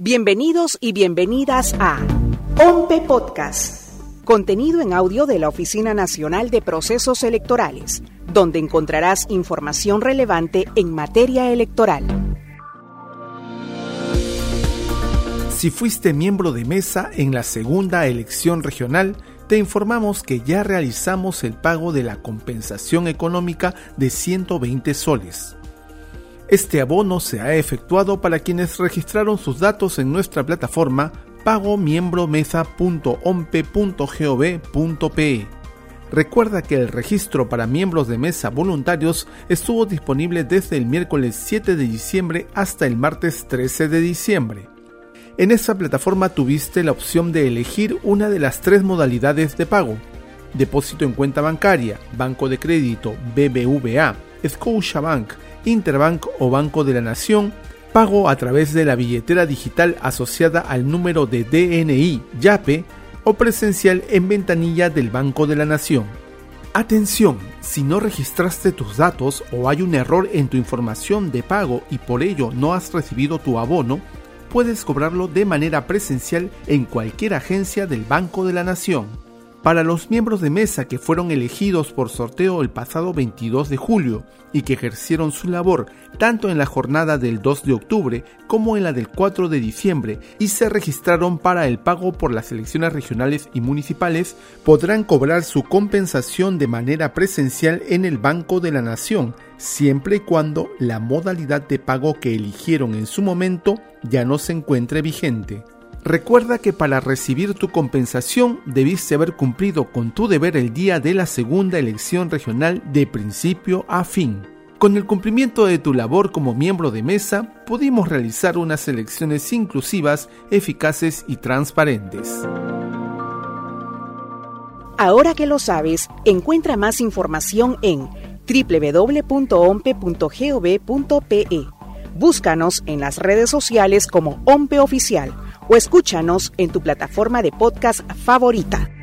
Bienvenidos y bienvenidas a OMPE Podcast, contenido en audio de la Oficina Nacional de Procesos Electorales, donde encontrarás información relevante en materia electoral. Si fuiste miembro de mesa en la segunda elección regional, te informamos que ya realizamos el pago de la compensación económica de 120 soles. Este abono se ha efectuado para quienes registraron sus datos en nuestra plataforma pagomiembromesa.ompe.gov.pe. Recuerda que el registro para miembros de mesa voluntarios estuvo disponible desde el miércoles 7 de diciembre hasta el martes 13 de diciembre. En esta plataforma tuviste la opción de elegir una de las tres modalidades de pago. Depósito en cuenta bancaria, banco de crédito, BBVA, Scotiabank, Interbank o Banco de la Nación, pago a través de la billetera digital asociada al número de DNI YAPE o presencial en ventanilla del Banco de la Nación. Atención, si no registraste tus datos o hay un error en tu información de pago y por ello no has recibido tu abono, puedes cobrarlo de manera presencial en cualquier agencia del Banco de la Nación para los miembros de mesa que fueron elegidos por sorteo el pasado 22 de julio y que ejercieron su labor tanto en la jornada del 2 de octubre como en la del 4 de diciembre y se registraron para el pago por las elecciones regionales y municipales, podrán cobrar su compensación de manera presencial en el Banco de la Nación, siempre y cuando la modalidad de pago que eligieron en su momento ya no se encuentre vigente. Recuerda que para recibir tu compensación debiste haber cumplido con tu deber el día de la segunda elección regional de principio a fin. Con el cumplimiento de tu labor como miembro de mesa, pudimos realizar unas elecciones inclusivas, eficaces y transparentes. Ahora que lo sabes, encuentra más información en www.ompe.gov.pe. Búscanos en las redes sociales como OMPE Oficial o escúchanos en tu plataforma de podcast favorita.